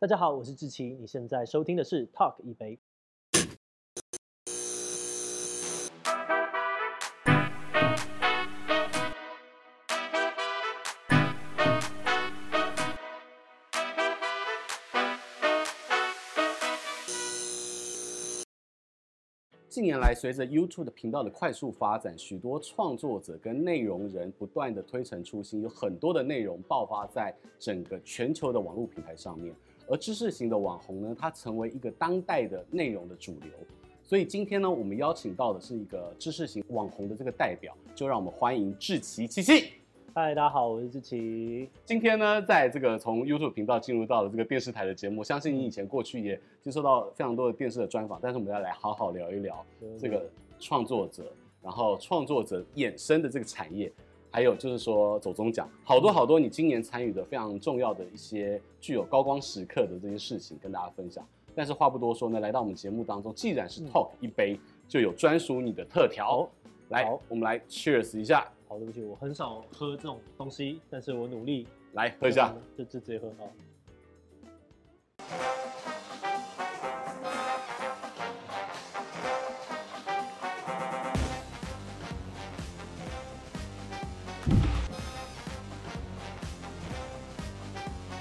大家好，我是志奇，你现在收听的是 Talk 一杯。近年来，随着 YouTube 的频道的快速发展，许多创作者跟内容人不断的推陈出新，有很多的内容爆发在整个全球的网络平台上面。而知识型的网红呢，它成为一个当代的内容的主流。所以今天呢，我们邀请到的是一个知识型网红的这个代表，就让我们欢迎志奇七七。嗨，大家好，我是志奇。今天呢，在这个从 YouTube 频道进入到了这个电视台的节目，相信你以前过去也接受到非常多的电视的专访，但是我们要来好好聊一聊这个创作者，然后创作者衍生的这个产业，还有就是说走中奖，好多好多你今年参与的非常重要的一些具有高光时刻的这些事情跟大家分享。但是话不多说呢，来到我们节目当中，既然是 Talk 一杯，就有专属你的特调，来，我们来 Cheers 一下。好，对不起，我很少喝这种东西，但是我努力来喝一下，就就直接喝好。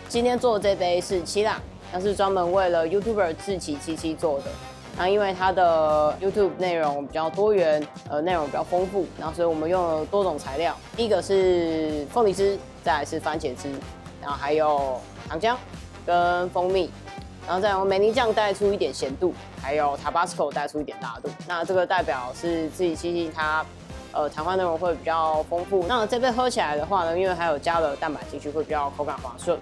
今天做的这杯是七浪，那是专门为了 YouTuber 志祺七七做的。那因为它的 YouTube 内容比较多元，呃，内容比较丰富，然后所以我们用了多种材料。第一个是凤梨汁，再来是番茄汁，然后还有糖浆跟蜂蜜，然后再用梅尼酱带出一点咸度，还有 Tabasco 带出一点辣度。那这个代表是志祺七七它，呃，谈话内容会比较丰富。那这杯喝起来的话呢，因为还有加了蛋白进去，会比较口感滑顺。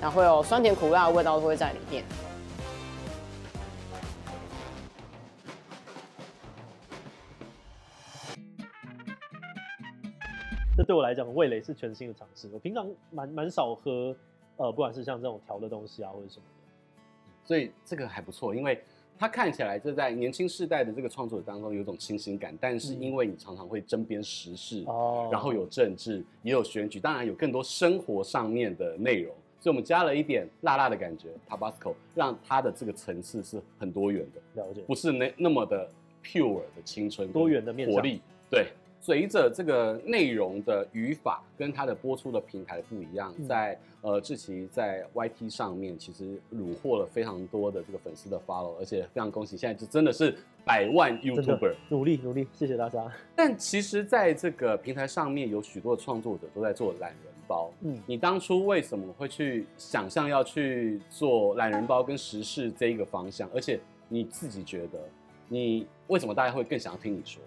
然后会有酸甜苦辣的味道都会在里面。这对我来讲，味蕾是全新的尝试。我平常蛮蛮少喝，呃，不管是像这种调的东西啊，或者什么的。所以这个还不错，因为它看起来就在年轻世代的这个创作者当中有种清新感。但是因为你常常会针砭时事，哦、嗯，然后有政治，也有选举，当然有更多生活上面的内容。所以我们加了一点辣辣的感觉，Tabasco，让它的这个层次是很多元的，了解，不是那那么的 pure 的青春，多元的面向，活力，对。随着这个内容的语法跟它的播出的平台不一样，在呃志奇在 YT 上面其实虏获了非常多的这个粉丝的 follow，而且非常恭喜，现在就真的是百万 YouTuber，努力努力，谢谢大家。但其实在这个平台上面有许多的创作者都在做懒人包，嗯，你当初为什么会去想象要去做懒人包跟时事这一个方向？而且你自己觉得，你为什么大家会更想要听你说？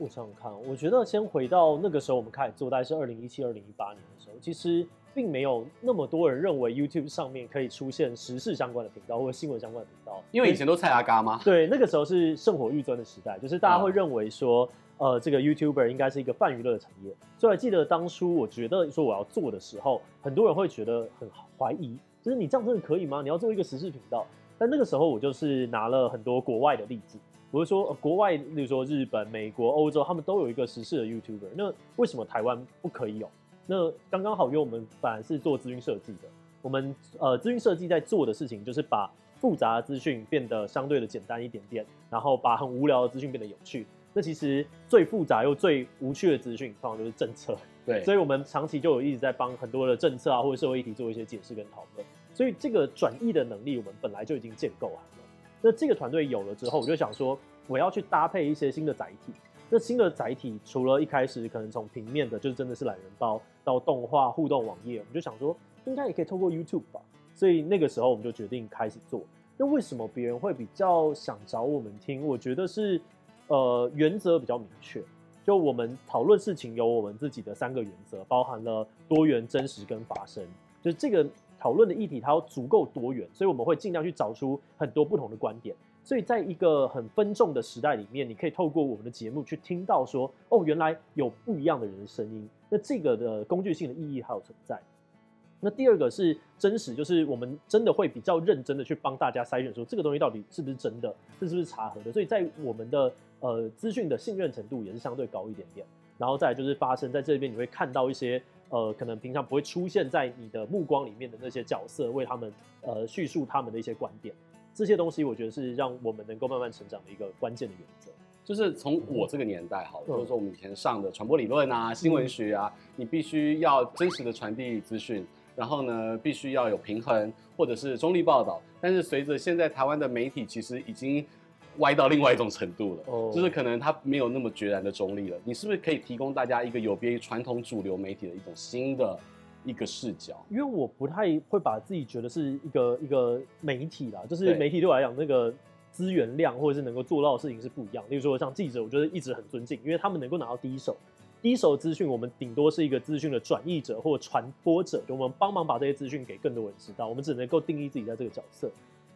我想想看，我觉得先回到那个时候，我们开始做，大概是二零一七、二零一八年的时候，其实并没有那么多人认为 YouTube 上面可以出现时事相关的频道或者新闻相关的频道，因为以前都蔡阿嘎吗？对，那个时候是圣火欲尊的时代，就是大家会认为说，呃，这个 YouTuber 应该是一个泛娱乐的产业。所以我还记得当初我觉得说我要做的时候，很多人会觉得很怀疑，就是你这样真的可以吗？你要做一个时事频道？但那个时候我就是拿了很多国外的例子。我是说，呃，国外，例如说日本、美国、欧洲，他们都有一个时事的 YouTuber。那为什么台湾不可以有？那刚刚好，因为我们反而是做资讯设计的，我们呃资讯设计在做的事情就是把复杂的资讯变得相对的简单一点点，然后把很无聊的资讯变得有趣。那其实最复杂又最无趣的资讯，通常就是政策。对，所以我们长期就有一直在帮很多的政策啊或者社会议题做一些解释跟讨论。所以这个转译的能力，我们本来就已经建构好了。那这个团队有了之后，我就想说，我要去搭配一些新的载体。那新的载体，除了一开始可能从平面的，就是真的是懒人包，到动画、互动网页，我们就想说，应该也可以透过 YouTube 吧。所以那个时候我们就决定开始做。那为什么别人会比较想找我们听？我觉得是，呃，原则比较明确。就我们讨论事情有我们自己的三个原则，包含了多元、真实跟发声。就这个。讨论的议题它要足够多元，所以我们会尽量去找出很多不同的观点。所以在一个很分众的时代里面，你可以透过我们的节目去听到说，哦，原来有不一样的人的声音。那这个的工具性的意义还有存在。那第二个是真实，就是我们真的会比较认真的去帮大家筛选，说这个东西到底是不是真的，这是不是查核的。所以在我们的呃资讯的信任程度也是相对高一点点。然后再来就是发生，在这边你会看到一些。呃，可能平常不会出现在你的目光里面的那些角色，为他们呃叙述他们的一些观点，这些东西我觉得是让我们能够慢慢成长的一个关键的原则。就是从我这个年代好了，嗯、就是说我们以前上的传播理论啊、新闻学啊，嗯、你必须要真实的传递资讯，然后呢，必须要有平衡或者是中立报道。但是随着现在台湾的媒体其实已经歪到另外一种程度了，哦、就是可能它没有那么决然的中立了。你是不是可以提供大家一个有别于传统主流媒体的一种新的一个视角？因为我不太会把自己觉得是一个一个媒体啦，就是媒体对我来讲那个。资源量或者是能够做到的事情是不一样。例如说，像记者，我觉得一直很尊敬，因为他们能够拿到第一手、第一手资讯。我们顶多是一个资讯的转译者或传播者，就我们帮忙把这些资讯给更多人知道。我们只能够定义自己在这个角色。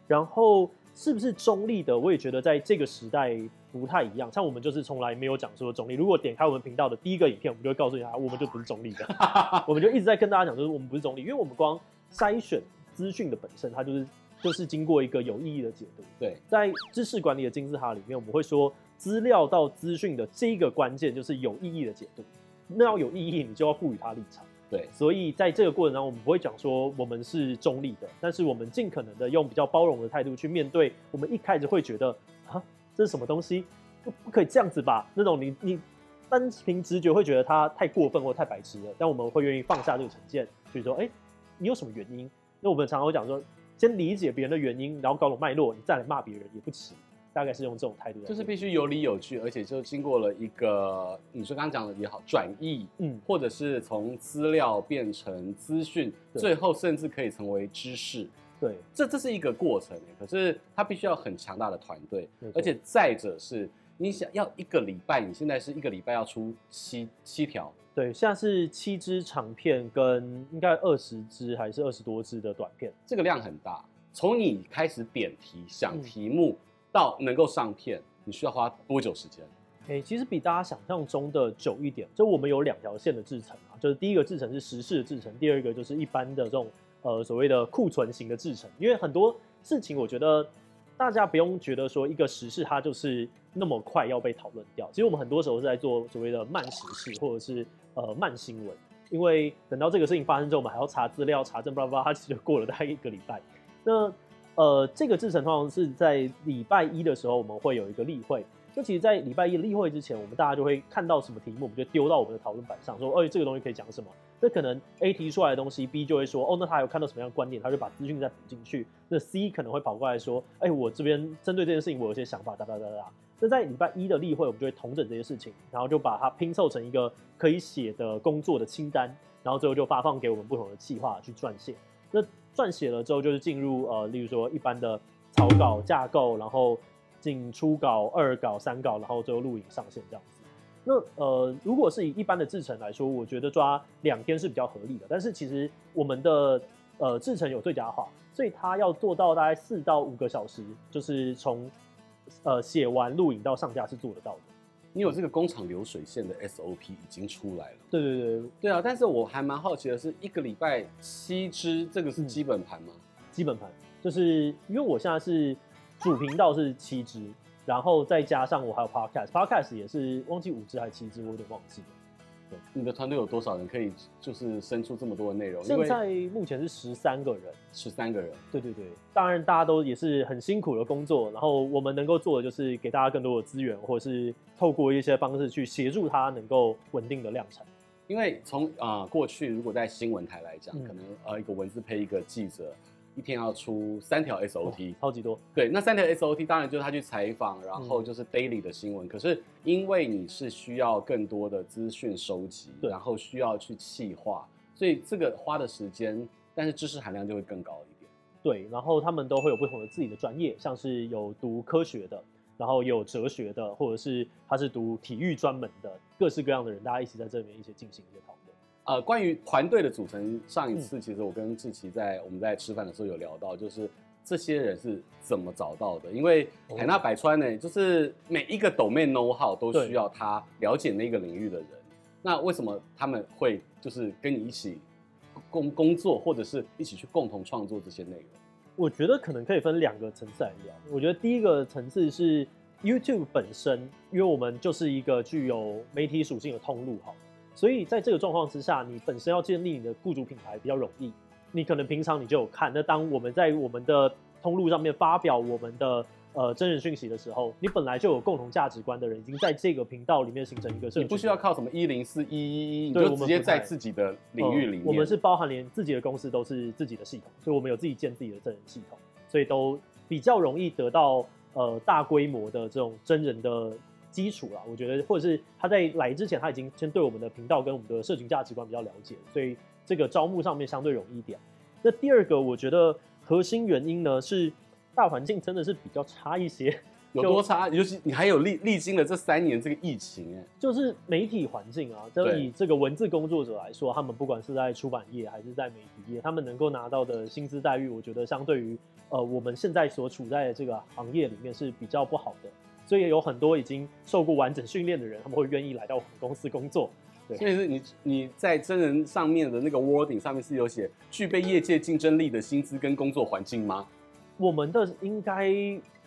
然后，是不是中立的？我也觉得在这个时代不太一样。像我们就是从来没有讲说中立。如果点开我们频道的第一个影片，我们就会告诉大家，我们就不是中立的。我们就一直在跟大家讲，就是我们不是中立，因为我们光筛选资讯的本身，它就是。就是经过一个有意义的解读。对，在知识管理的金字塔里面，我们会说，资料到资讯的这一个关键就是有意义的解读。那要有意义，你就要赋予它立场。对，所以在这个过程当中，我们不会讲说我们是中立的，但是我们尽可能的用比较包容的态度去面对。我们一开始会觉得啊，这是什么东西？不不可以这样子吧？那种你你单凭直觉会觉得他太过分或太白痴了。但我们会愿意放下这个成见，所以说，哎、你有什么原因？那我们常常会讲说。先理解别人的原因，然后搞懂脉络，你再来骂别人也不迟。大概是用这种态度，就是必须有理有据，而且就经过了一个你说刚刚讲的也好，转译，嗯，或者是从资料变成资讯，最后甚至可以成为知识。对，这这是一个过程，可是它必须要很强大的团队，而且再者是你想要一个礼拜，你现在是一个礼拜要出七七条。对，现在是七支长片跟应该二十支还是二十多支的短片，这个量很大。从你开始点题、想题目到能够上片，你需要花多久时间？哎、其实比大家想象中的久一点。就我们有两条线的制程啊，就是第一个制程是时事的制程，第二个就是一般的这种呃所谓的库存型的制程。因为很多事情，我觉得大家不用觉得说一个时事它就是那么快要被讨论掉。其实我们很多时候是在做所谓的慢时事，或者是。呃，慢新闻，因为等到这个事情发生之后，我们还要查资料、查证，巴拉巴拉，它其实就过了大概一个礼拜。那呃，这个制程通常是在礼拜一的时候，我们会有一个例会。就其实，在礼拜一例会之前，我们大家就会看到什么题目，我们就丢到我们的讨论板上，说，哎，这个东西可以讲什么？那可能 A 提出来的东西，B 就会说，哦，那他有看到什么样的观点，他就把资讯再补进去。那 C 可能会跑过来说，哎，我这边针对这件事情，我有些想法，哒哒哒哒。那在礼拜一的例会，我们就会统整这些事情，然后就把它拼凑成一个可以写的工作的清单，然后最后就发放给我们不同的企划去撰写。那撰写了之后，就是进入呃，例如说一般的草稿架构，然后进初稿、二稿、三稿，然后最后录影上线这样子。那呃，如果是以一般的制程来说，我觉得抓两天是比较合理的。但是其实我们的呃制程有最佳化，所以它要做到大概四到五个小时，就是从。呃，写完录影到上架是做得到的。你有这个工厂流水线的 SOP 已经出来了。对对对对啊！但是我还蛮好奇的是，一个礼拜七支，这个是基本盘吗？嗯、基本盘就是因为我现在是主频道是七支，然后再加上我还有 Podcast，Podcast 也是忘记五支还是七支，我有点忘记了。你的团队有多少人可以就是生出这么多的内容？现在目前是十三个人，十三个人。对对对，当然大家都也是很辛苦的工作，然后我们能够做的就是给大家更多的资源，或者是透过一些方式去协助他能够稳定的量产。因为从啊、呃、过去，如果在新闻台来讲，嗯、可能呃一个文字配一个记者。一天要出三条 SOT，超级多。对，那三条 SOT 当然就是他去采访，然后就是 daily 的新闻。嗯、可是因为你是需要更多的资讯收集，对然后需要去细化，所以这个花的时间，但是知识含量就会更高一点。对，然后他们都会有不同的自己的专业，像是有读科学的，然后有哲学的，或者是他是读体育专门的，各式各样的人，大家一起在这里面一起进行一些讨论。呃，关于团队的组成，上一次其实我跟志奇在我们在吃饭的时候有聊到，就是这些人是怎么找到的？因为海纳百川呢，就是每一个 domain know how 都需要他了解那个领域的人。那为什么他们会就是跟你一起工工作，或者是一起去共同创作这些内容？我觉得可能可以分两个层次来聊。我觉得第一个层次是 YouTube 本身，因为我们就是一个具有媒体属性的通路，哈。所以在这个状况之下，你本身要建立你的雇主品牌比较容易。你可能平常你就有看，那当我们在我们的通路上面发表我们的呃真人讯息的时候，你本来就有共同价值观的人，已经在这个频道里面形成一个社群。你不需要靠什么一零四一一一，你就直接在自己的领域里面。呃，我们是包含连自己的公司都是自己的系统，所以我们有自己建自己的真人系统，所以都比较容易得到呃大规模的这种真人的基础啦。我觉得，或者是他在来之前，他已经先对我们的频道跟我们的社群价值观比较了解，所以。这个招募上面相对容易一点。那第二个，我觉得核心原因呢是大环境真的是比较差一些。有多差？尤其你还有历历经了这三年这个疫情，哎，就是媒体环境啊。就以这个文字工作者来说，他们不管是在出版业还是在媒体业，他们能够拿到的薪资待遇，我觉得相对于呃我们现在所处在的这个行业里面是比较不好的。所以有很多已经受过完整训练的人，他们会愿意来到我们公司工作。对，所以是你你在真人上面的那个 wording 上面是有写具备业界竞争力的薪资跟工作环境吗？我们的应该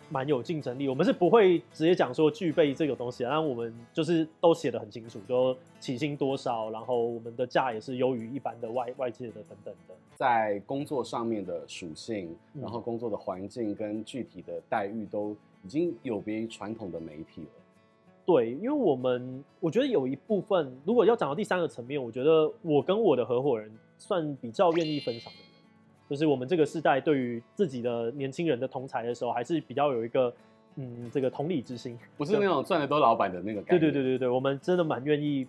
蛮有竞争力，我们是不会直接讲说具备这个东西，但我们就是都写得很清楚，就起薪多少，然后我们的价也是优于一般的外外界的等等的。在工作上面的属性，然后工作的环境跟具体的待遇都已经有别于传统的媒体了。对，因为我们我觉得有一部分，如果要讲到第三个层面，我觉得我跟我的合伙人算比较愿意分享的人，就是我们这个世代对于自己的年轻人的同才的时候，还是比较有一个嗯这个同理之心，不是那种赚的都老板的那个感觉。对对对对对，我们真的蛮愿意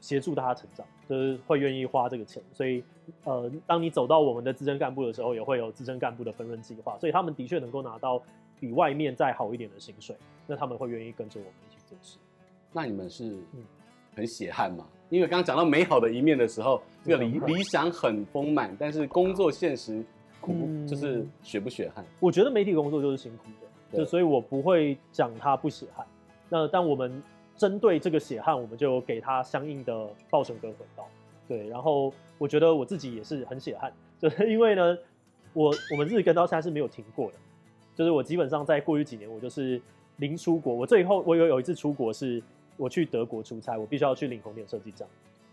协助大家成长，就是会愿意花这个钱。所以呃，当你走到我们的资深干部的时候，也会有资深干部的分润计划，所以他们的确能够拿到比外面再好一点的薪水，那他们会愿意跟着我们一起做事。那你们是很血汗吗？因为刚刚讲到美好的一面的时候，这个理理想很丰满，但是工作现实苦，就是血不血汗？我觉得媒体工作就是辛苦的，就所以我不会讲他不血汗。那但我们针对这个血汗，我们就给他相应的报酬跟回报。对，然后我觉得我自己也是很血汗，就是因为呢，我我们日更到现在是没有停过的，就是我基本上在过去几年，我就是。零出国，我最后我有有一次出国是我去德国出差，我必须要去领红点设计章。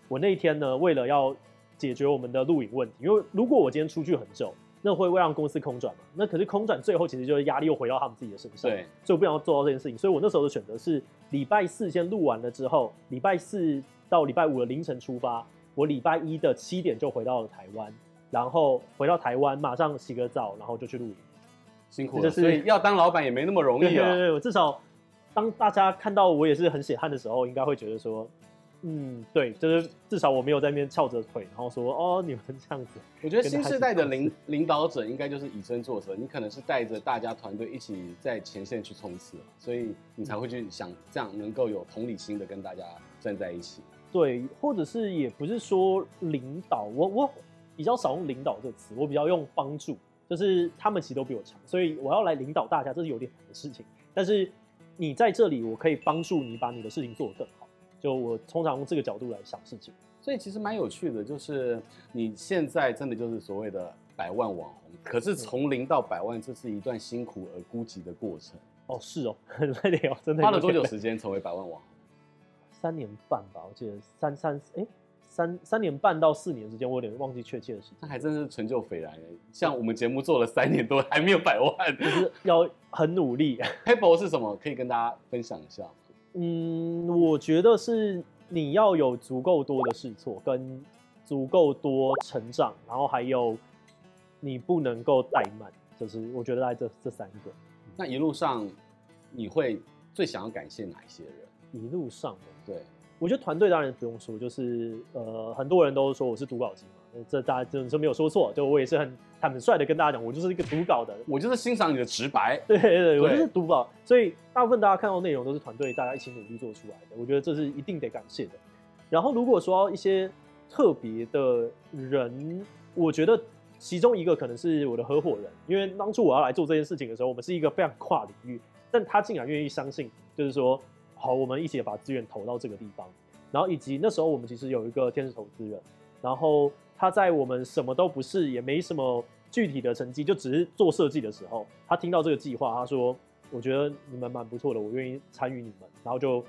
我那一天呢，为了要解决我们的录影问题，因为如果我今天出去很久，那会会让公司空转嘛。那可是空转最后其实就是压力又回到他们自己的身上，对，所以我不想要做到这件事情。所以我那时候的选择是礼拜四先录完了之后，礼拜四到礼拜五的凌晨出发，我礼拜一的七点就回到了台湾，然后回到台湾马上洗个澡，然后就去录影。辛苦了，所以要当老板也没那么容易啊。对对对，我至少当大家看到我也是很血汗的时候，应该会觉得说，嗯，对，就是至少我没有在那边翘着腿，然后说哦，你们这样子。我觉得新时代的领领导者应该就是以身作则，你可能是带着大家团队一起在前线去冲刺，所以你才会去想这样能够有同理心的跟大家站在一起。对，或者是也不是说领导，我我比较少用领导这个词，我比较用帮助。就是他们其实都比我强，所以我要来领导大家，这是有点难的事情。但是你在这里，我可以帮助你把你的事情做得更好。就我通常用这个角度来想事情，所以其实蛮有趣的。就是你现在真的就是所谓的百万网红，可是从零到百万，这是一段辛苦而孤寂的过程。哦，是哦，很累哦，真的。花了多久时间成为百万网红？三年半吧，我记得三三哎。三三年半到四年之间，我有点忘记确切的时间。那还真是成就斐然。像我们节目做了三年多，还没有百万，就是 要很努力。Pebble 是什么？可以跟大家分享一下。嗯，我觉得是你要有足够多的试错，跟足够多成长，然后还有你不能够怠慢，就是我觉得在这这三个。那一路上你会最想要感谢哪一些人？一路上，对。我觉得团队当然不用说，就是呃，很多人都说我是读稿机嘛，这大家真的没有说错，就我也是很坦率的跟大家讲，我就是一个读稿的，我就是欣赏你的直白，对对对，我就是读稿，所以大部分大家看到内容都是团队大家一起努力做出来的，我觉得这是一定得感谢的。然后如果说一些特别的人，我觉得其中一个可能是我的合伙人，因为当初我要来做这件事情的时候，我们是一个非常跨领域，但他竟然愿意相信，就是说。好，我们一起把资源投到这个地方，然后以及那时候我们其实有一个天使投资人，然后他在我们什么都不是，也没什么具体的成绩，就只是做设计的时候，他听到这个计划，他说：“我觉得你们蛮不错的，我愿意参与你们。”然后就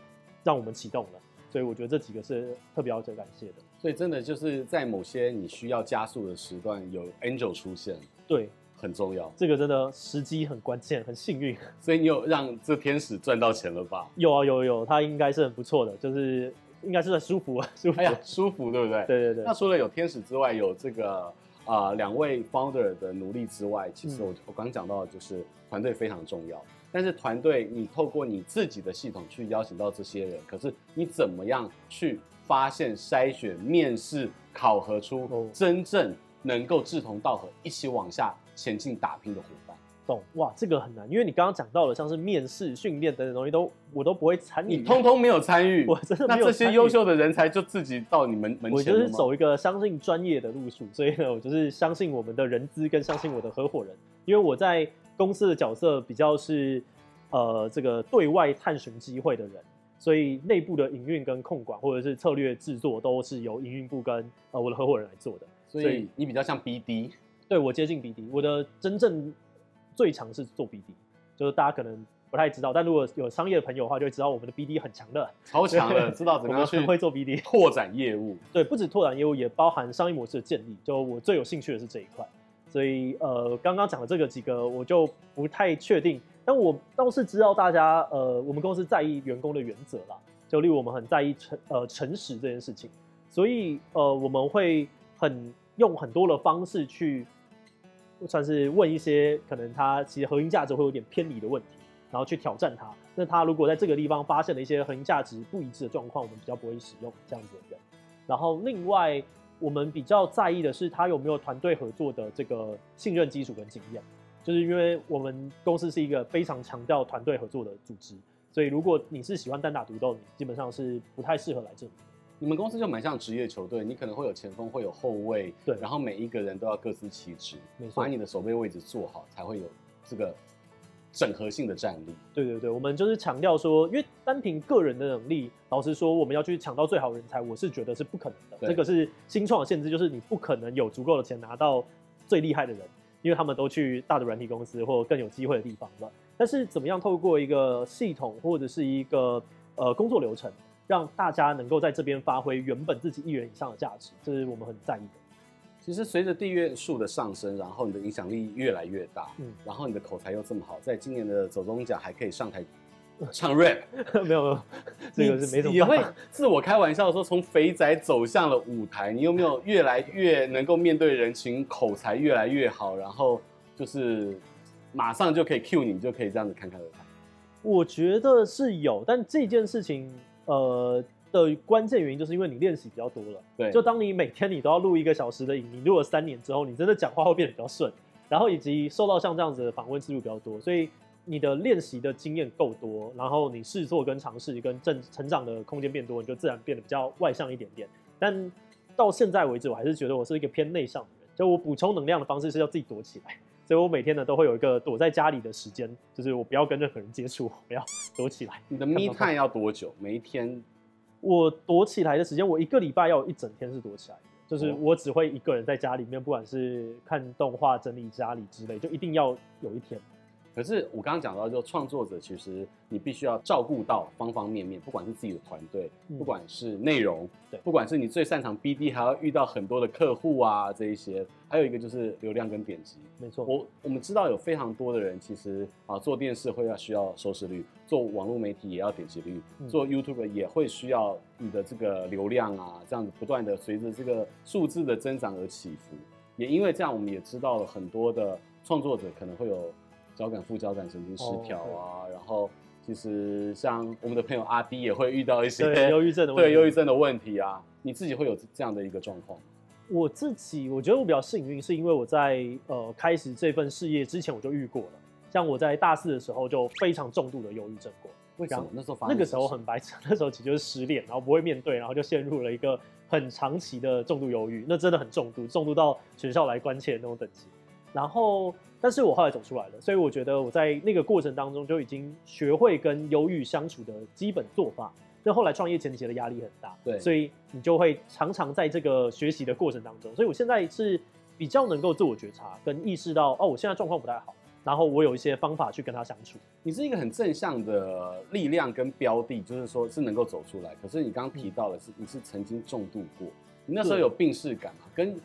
让我们启动了。所以我觉得这几个是特别要感谢的。所以真的就是在某些你需要加速的时段，有 Angel 出现，对，很重要。这个真的时机很关键，很幸运。所以你有让这天使赚到钱了吧？有啊，有有，他应该是很不错的，就是应该是很舒服啊，舒服。哎呀，舒服，对不对？对对对。那除了有天使之外，有这个啊两位 founder 的努力之外，其实我、嗯、我刚刚讲到的就是团队非常重要。但是团队，你透过你自己的系统去邀请到这些人，可是你怎么样去发现、筛选、面试、考核出真正能够志同道合、一起往下前进打拼的伙伴？懂哇，这个很难，因为你刚刚讲到了像是面试、训练等等东西都我都不会参与，你通通没有参与，我真的。那这些优秀的人才就自己到你们门前。我就是走一个相信专业的路数，所以呢，我就是相信我们的人资跟相信我的合伙人，因为我在。公司的角色比较是，呃，这个对外探寻机会的人，所以内部的营运跟控管或者是策略制作都是由营运部跟呃我的合伙人来做的。所以你比较像 BD，对，我接近 BD，我的真正最强是做 BD，就是大家可能不太知道，但如果有商业的朋友的话，就会知道我们的 BD 很强的，超强的，知道怎么样去会做 BD 拓展业务。对，不止拓展业务，也包含商业模式的建立。就我最有兴趣的是这一块。所以，呃，刚刚讲的这个几个，我就不太确定。但我倒是知道大家，呃，我们公司在意员工的原则啦，就例如我们很在意诚，呃，诚实这件事情。所以，呃，我们会很用很多的方式去，算是问一些可能他其实核心价值会有点偏离的问题，然后去挑战他。那他如果在这个地方发现了一些核心价值不一致的状况，我们比较不会使用这样子的人。然后，另外。我们比较在意的是他有没有团队合作的这个信任基础跟经验，就是因为我们公司是一个非常强调团队合作的组织，所以如果你是喜欢单打独斗，你基本上是不太适合来这里。你们公司就蛮像职业球队，你可能会有前锋，会有后卫，对，然后每一个人都要各司其职，没错，把你的守备位置做好，才会有这个。整合性的战力，对对对，我们就是强调说，因为单凭个人的能力，老实说，我们要去抢到最好人才，我是觉得是不可能的。这个是新创的限制，就是你不可能有足够的钱拿到最厉害的人，因为他们都去大的软体公司或更有机会的地方了。但是怎么样透过一个系统或者是一个呃工作流程，让大家能够在这边发挥原本自己一元以上的价值，这是我们很在意的。其实随着订阅数的上升，然后你的影响力越来越大，嗯，然后你的口才又这么好，在今年的走中奖还可以上台唱 rap，没有没有，这个是没什么。也会自我开玩笑说，从肥仔走向了舞台，你有没有越来越能够面对人群，口才越来越好，然后就是马上就可以 cue 你，你就可以这样子侃侃而谈？我觉得是有，但这件事情，呃。的关键原因就是因为你练习比较多了，对，就当你每天你都要录一个小时的影，你录了三年之后，你真的讲话会变得比较顺，然后以及受到像这样子的访问次数比较多，所以你的练习的经验够多，然后你试错跟尝试跟正成长的空间变多，你就自然变得比较外向一点点。但到现在为止，我还是觉得我是一个偏内向的人，就我补充能量的方式是要自己躲起来，所以我每天呢都会有一个躲在家里的时间，就是我不要跟任何人接触，我要躲起来。你的 me time 要多久？每一天？我躲起来的时间，我一个礼拜要有一整天是躲起来的，就是我只会一个人在家里面，不管是看动画、整理家里之类，就一定要有一天。可是我刚刚讲到，就创作者其实你必须要照顾到方方面面，不管是自己的团队，不管是内容，对，不管是你最擅长 BD，还要遇到很多的客户啊这一些，还有一个就是流量跟点击。没错，我我们知道有非常多的人其实啊做电视会要需要收视率，做网络媒体也要点击率，做 YouTube 也会需要你的这个流量啊，这样子不断的随着这个数字的增长而起伏。也因为这样，我们也知道了很多的创作者可能会有。交感副交感神经失调啊，oh, 然后其实像我们的朋友阿 D 也会遇到一些忧郁症的问题，对忧郁症的问题啊，你自己会有这样的一个状况？我自己我觉得我比较幸运，是因为我在呃开始这份事业之前我就遇过了，像我在大四的时候就非常重度的忧郁症过。为什么？那时候发那个时候很白痴，那时候其实就是失恋，然后不会面对，然后就陷入了一个很长期的重度忧郁，那真的很重度，重度到学校来关切的那种等级，然后。但是我后来走出来了，所以我觉得我在那个过程当中就已经学会跟忧郁相处的基本做法。那后来创业前期的压力很大，对，所以你就会常常在这个学习的过程当中。所以我现在是比较能够自我觉察跟意识到，哦，我现在状况不太好，然后我有一些方法去跟他相处。你是一个很正向的力量跟标的，就是说是能够走出来。可是你刚刚提到的是，你是曾经重度过，你那时候有病逝感嘛？跟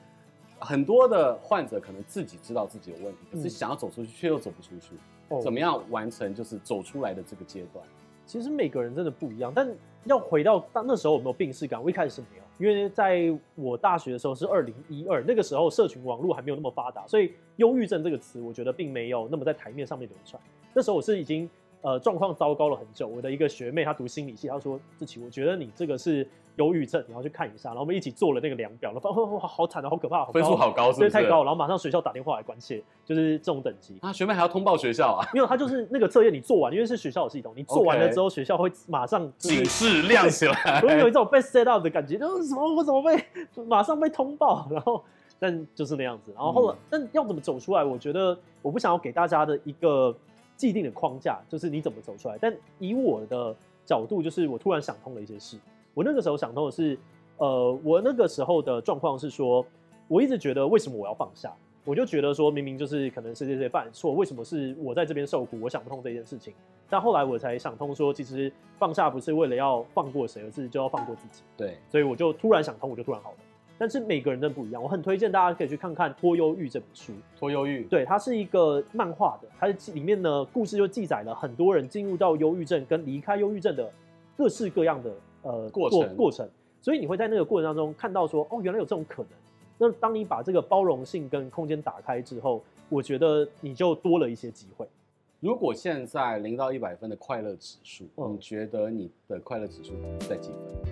很多的患者可能自己知道自己有问题，可是想要走出去却又走不出去。怎么样完成就是走出来的这个阶段？其实每个人真的不一样，但要回到当那时候有没有病逝感？我一开始是没有，因为在我大学的时候是二零一二，那个时候社群网络还没有那么发达，所以忧郁症这个词我觉得并没有那么在台面上面流传。那时候我是已经呃状况糟糕了很久。我的一个学妹她读心理系，她说：“志奇，我觉得你这个是。”忧郁症，你要去看一下，然后我们一起做了那个量表，然后发 现哇，好惨啊，好可怕，分数好高，是不是？太高，然后马上学校打电话来关切，就是这种等级啊。学妹还要通报学校啊？没有，他就是那个测验你做完，因为是学校的系统，你做完了之后，学校会马上警示亮起来。我有一种被 set up 的感觉，就是什么我怎么被马上被通报，然后但就是那样子，然后后来、嗯、但要怎么走出来？我觉得我不想要给大家的一个既定的框架，就是你怎么走出来。但以我的角度，就是我突然想通了一些事。我那个时候想通的是。呃，我那个时候的状况是说，我一直觉得为什么我要放下？我就觉得说明明就是可能是这些犯错，为什么是我在这边受苦？我想不通这件事情。但后来我才想通说，其实放下不是为了要放过谁，而是就要放过自己。对，所以我就突然想通，我就突然好了。但是每个人都不一样，我很推荐大家可以去看看《脱忧郁》这本书。脱忧郁，对，它是一个漫画的，它里面呢故事就记载了很多人进入到忧郁症跟离开忧郁症的各式各样的呃过程过，过程。所以你会在那个过程当中看到说，哦，原来有这种可能。那当你把这个包容性跟空间打开之后，我觉得你就多了一些机会。如果现在零到一百分的快乐指数，嗯，你觉得你的快乐指数在几分？